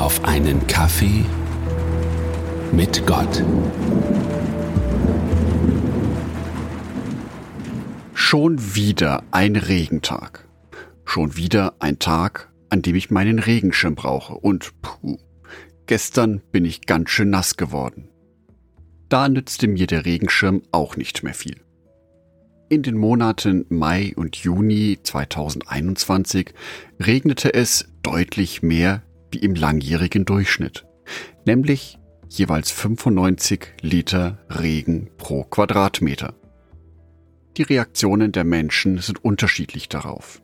auf einen Kaffee mit Gott. Schon wieder ein Regentag. Schon wieder ein Tag, an dem ich meinen Regenschirm brauche. Und puh, gestern bin ich ganz schön nass geworden. Da nützte mir der Regenschirm auch nicht mehr viel. In den Monaten Mai und Juni 2021 regnete es deutlich mehr wie im langjährigen Durchschnitt, nämlich jeweils 95 Liter Regen pro Quadratmeter. Die Reaktionen der Menschen sind unterschiedlich darauf.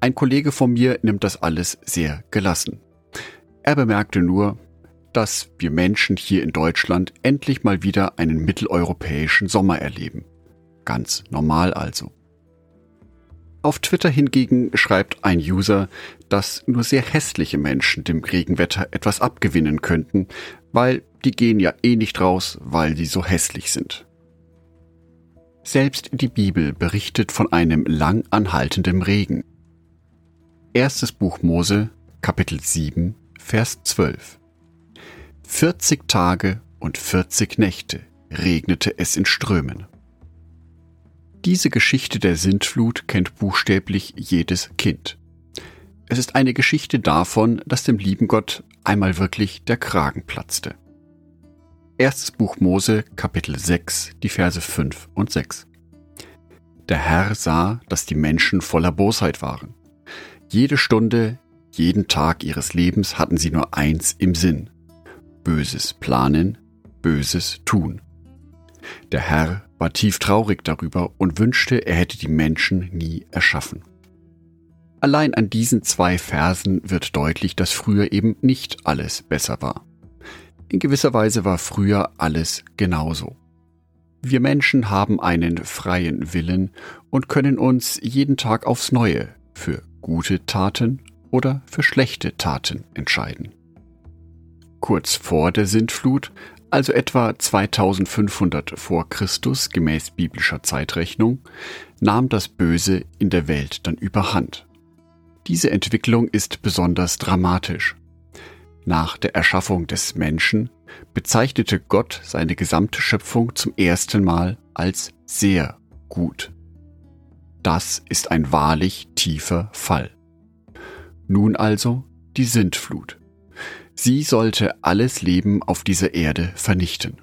Ein Kollege von mir nimmt das alles sehr gelassen. Er bemerkte nur, dass wir Menschen hier in Deutschland endlich mal wieder einen mitteleuropäischen Sommer erleben. Ganz normal also. Auf Twitter hingegen schreibt ein User, dass nur sehr hässliche Menschen dem Regenwetter etwas abgewinnen könnten, weil die gehen ja eh nicht raus, weil sie so hässlich sind. Selbst die Bibel berichtet von einem lang anhaltenden Regen. Erstes Buch Mose, Kapitel 7, Vers 12. 40 Tage und 40 Nächte regnete es in Strömen. Diese Geschichte der Sintflut kennt buchstäblich jedes Kind. Es ist eine Geschichte davon, dass dem lieben Gott einmal wirklich der Kragen platzte. Erstes Buch Mose, Kapitel 6, die Verse 5 und 6. Der Herr sah, dass die Menschen voller Bosheit waren. Jede Stunde, jeden Tag ihres Lebens hatten sie nur eins im Sinn. Böses planen, Böses tun. Der Herr war tief traurig darüber und wünschte, er hätte die Menschen nie erschaffen. Allein an diesen zwei Versen wird deutlich, dass früher eben nicht alles besser war. In gewisser Weise war früher alles genauso. Wir Menschen haben einen freien Willen und können uns jeden Tag aufs Neue für gute Taten oder für schlechte Taten entscheiden. Kurz vor der Sintflut also etwa 2500 vor Christus gemäß biblischer Zeitrechnung, nahm das Böse in der Welt dann überhand. Diese Entwicklung ist besonders dramatisch. Nach der Erschaffung des Menschen bezeichnete Gott seine gesamte Schöpfung zum ersten Mal als sehr gut. Das ist ein wahrlich tiefer Fall. Nun also die Sintflut. Sie sollte alles Leben auf dieser Erde vernichten.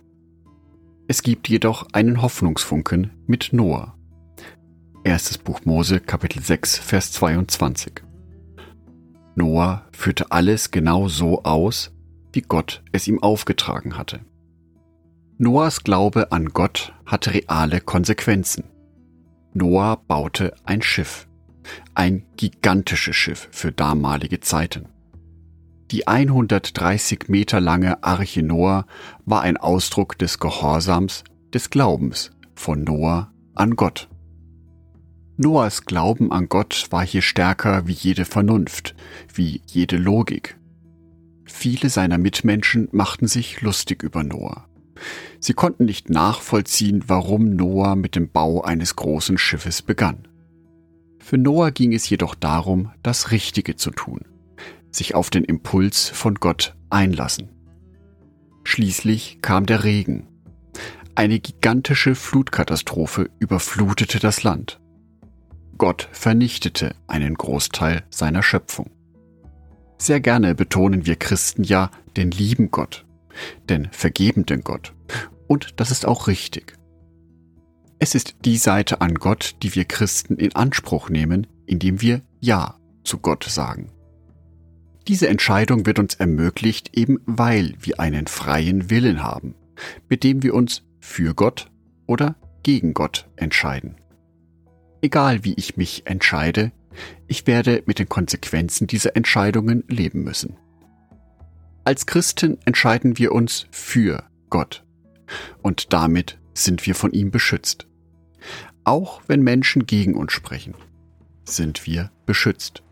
Es gibt jedoch einen Hoffnungsfunken mit Noah. Erstes Buch Mose, Kapitel 6, Vers 22. Noah führte alles genau so aus, wie Gott es ihm aufgetragen hatte. Noahs Glaube an Gott hatte reale Konsequenzen. Noah baute ein Schiff, ein gigantisches Schiff für damalige Zeiten. Die 130 Meter lange Arche Noah war ein Ausdruck des Gehorsams, des Glaubens von Noah an Gott. Noahs Glauben an Gott war hier stärker wie jede Vernunft, wie jede Logik. Viele seiner Mitmenschen machten sich lustig über Noah. Sie konnten nicht nachvollziehen, warum Noah mit dem Bau eines großen Schiffes begann. Für Noah ging es jedoch darum, das Richtige zu tun sich auf den Impuls von Gott einlassen. Schließlich kam der Regen. Eine gigantische Flutkatastrophe überflutete das Land. Gott vernichtete einen Großteil seiner Schöpfung. Sehr gerne betonen wir Christen ja den lieben Gott, den vergebenden Gott. Und das ist auch richtig. Es ist die Seite an Gott, die wir Christen in Anspruch nehmen, indem wir Ja zu Gott sagen. Diese Entscheidung wird uns ermöglicht, eben weil wir einen freien Willen haben, mit dem wir uns für Gott oder gegen Gott entscheiden. Egal wie ich mich entscheide, ich werde mit den Konsequenzen dieser Entscheidungen leben müssen. Als Christen entscheiden wir uns für Gott und damit sind wir von ihm beschützt. Auch wenn Menschen gegen uns sprechen, sind wir beschützt.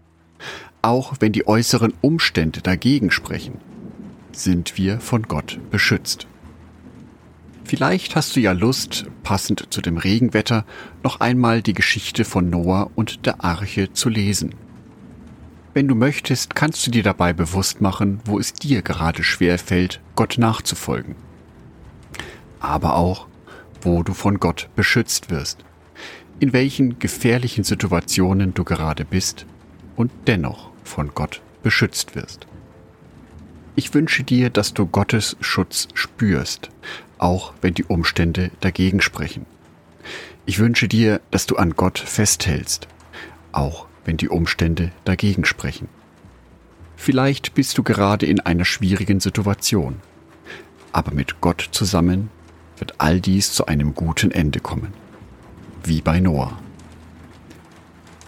Auch wenn die äußeren Umstände dagegen sprechen, sind wir von Gott beschützt. Vielleicht hast du ja Lust, passend zu dem Regenwetter, noch einmal die Geschichte von Noah und der Arche zu lesen. Wenn du möchtest, kannst du dir dabei bewusst machen, wo es dir gerade schwer fällt, Gott nachzufolgen. Aber auch, wo du von Gott beschützt wirst, in welchen gefährlichen Situationen du gerade bist und dennoch von Gott beschützt wirst. Ich wünsche dir, dass du Gottes Schutz spürst, auch wenn die Umstände dagegen sprechen. Ich wünsche dir, dass du an Gott festhältst, auch wenn die Umstände dagegen sprechen. Vielleicht bist du gerade in einer schwierigen Situation, aber mit Gott zusammen wird all dies zu einem guten Ende kommen. Wie bei Noah.